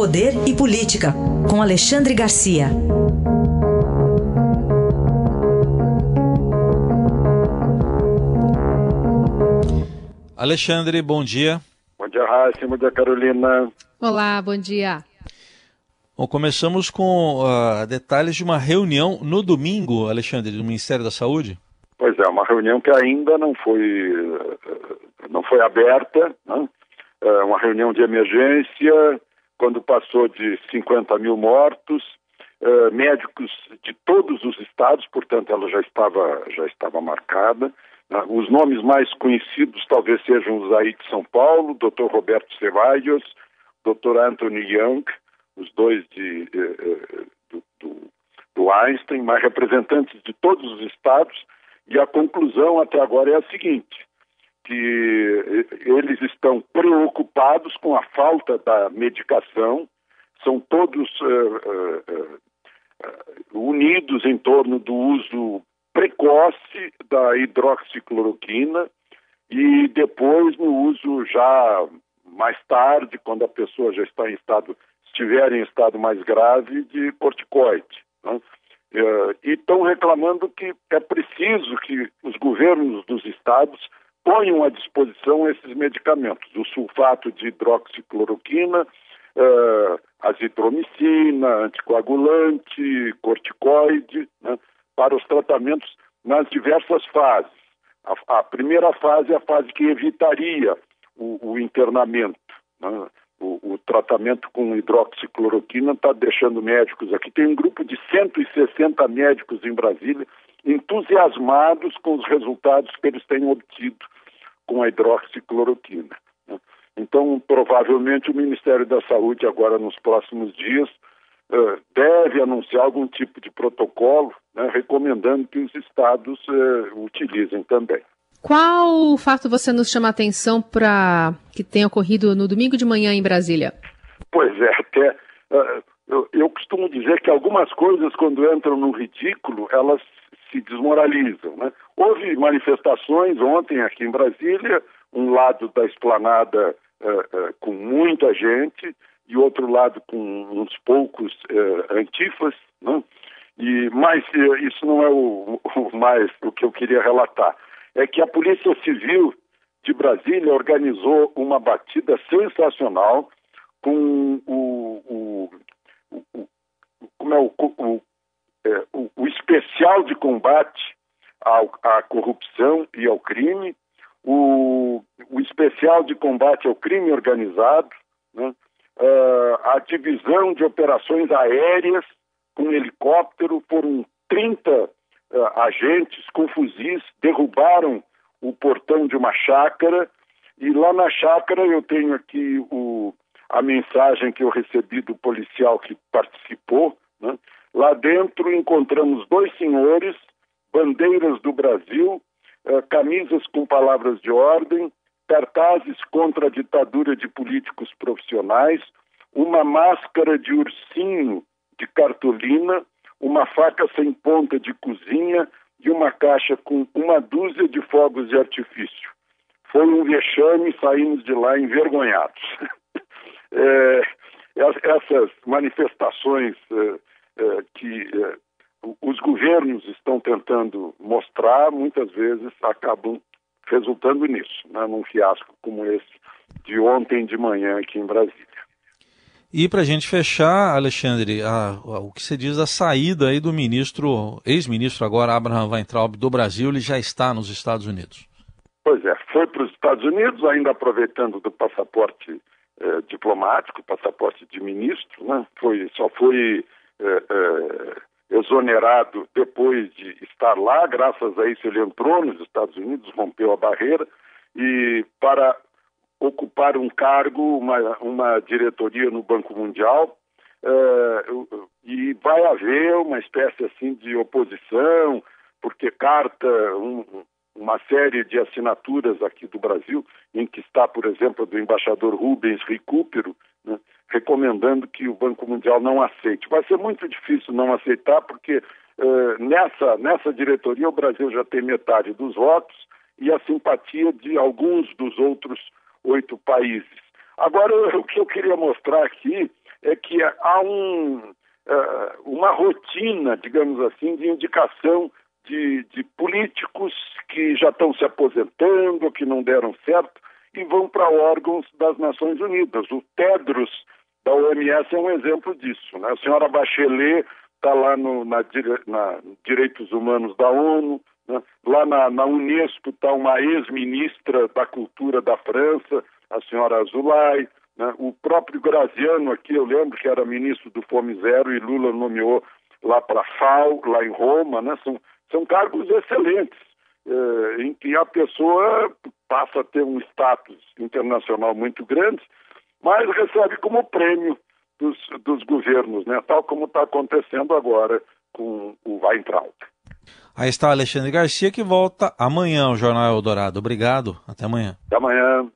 Poder e Política, com Alexandre Garcia. Alexandre, bom dia. Bom dia, Raíssa. Bom dia, Carolina. Olá, bom dia. Bom, começamos com uh, detalhes de uma reunião no domingo, Alexandre, do Ministério da Saúde. Pois é, uma reunião que ainda não foi, não foi aberta, né? é uma reunião de emergência, quando passou de 50 mil mortos, uh, médicos de todos os estados, portanto ela já estava, já estava marcada. Né? Os nomes mais conhecidos talvez sejam os aí de São Paulo, Dr. Roberto Ceballos, Dr. Anthony Young, os dois de, uh, do, do, do Einstein, mas representantes de todos os estados, e a conclusão até agora é a seguinte: que eles estão preocupados com a falta da medicação, são todos uh, uh, unidos em torno do uso precoce da hidroxicloroquina e depois no uso já mais tarde, quando a pessoa já está em estado, estiver em estado mais grave, de corticoide. Né? e estão reclamando que é preciso que os governos dos estados ponham à disposição esses medicamentos, o sulfato de hidroxicloroquina, uh, azitromicina, anticoagulante, corticoide, né, para os tratamentos nas diversas fases. A, a, primeira fase é a fase que evitaria o, o internamento. Né? O, o, tratamento com hidroxicloroquina está deixando médicos aqui. Tem um grupo de 160 médicos em Brasília entusiasmados com os resultados que eles têm obtido com a hidroxicloroquina. Né? Então, provavelmente, o Ministério da Saúde, agora nos próximos dias, uh, deve anunciar algum tipo de protocolo, né, recomendando que os estados uh, utilizem também. Qual fato você nos chama a atenção para que tenha ocorrido no domingo de manhã em Brasília? Pois é, até uh, eu, eu, costumo dizer que algumas coisas, quando entram no ridículo, elas se desmoralizam. Né? Houve manifestações ontem aqui em Brasília, um lado da esplanada uh, uh, com muita gente e outro lado com uns poucos antifas, né? e, mas isso não é o, o mais o que eu queria relatar. É que a Polícia Civil de Brasília organizou uma batida sensacional com o, o, o, como é o, o, é, o, o especial de combate ao, à corrupção e ao crime, o, o especial de combate ao crime organizado, né? uh, a divisão de operações aéreas com helicóptero, foram 30 uh, agentes com fuzis, derrubaram o portão de uma chácara, e lá na chácara eu tenho aqui o, a mensagem que eu recebi do policial que participou, né? Lá dentro encontramos dois senhores, bandeiras do Brasil, eh, camisas com palavras de ordem, cartazes contra a ditadura de políticos profissionais, uma máscara de ursinho de cartolina, uma faca sem ponta de cozinha e uma caixa com uma dúzia de fogos de artifício. Foi um vexame saímos de lá envergonhados. é, essas manifestações é, é, que é, os governos estão tentando mostrar, muitas vezes acabam resultando nisso, né, num fiasco como esse de ontem de manhã aqui em Brasília. E para a gente fechar, Alexandre, a, a, o que você diz da saída aí do ministro, ex-ministro agora, Abraham Weintraub, do Brasil, ele já está nos Estados Unidos. Pois é, foi para os Estados Unidos, ainda aproveitando do passaporte eh, diplomático, passaporte de ministro, né? Foi, só foi eh, eh, exonerado depois de estar lá, graças a isso ele entrou nos Estados Unidos, rompeu a barreira, e para ocupar um cargo, uma, uma diretoria no Banco Mundial, e vai haver uma espécie assim de oposição, porque carta, um, uma série de assinaturas aqui do Brasil, em que está, por exemplo, do embaixador Rubens Recupero, né, recomendando que o Banco Mundial não aceite. Vai ser muito difícil não aceitar, porque uh, nessa, nessa diretoria o Brasil já tem metade dos votos e a simpatia de alguns dos outros oito países. Agora, o que eu queria mostrar aqui é que há um, uh, uma rotina, digamos assim, de indicação de, de políticos que já estão se aposentando, que não deram certo, e vão para órgãos das Nações Unidas. O Tedros da OMS é um exemplo disso. Né? A senhora Bachelet está lá no, na, na, Direitos Humanos da ONU? Lá na, na Unesco está uma ex-ministra da Cultura da França, a senhora Azulay, né? o próprio Graziano aqui, eu lembro que era ministro do Fome Zero e Lula nomeou lá para FAO, lá em Roma, né? são, são cargos excelentes, eh, em que a pessoa passa a ter um status internacional muito grande, mas recebe como prêmio dos, dos governos, né? tal como está acontecendo agora com o Weintraub. Aí está Alexandre Garcia que volta amanhã ao Jornal Eldorado. Obrigado, até amanhã. Até amanhã.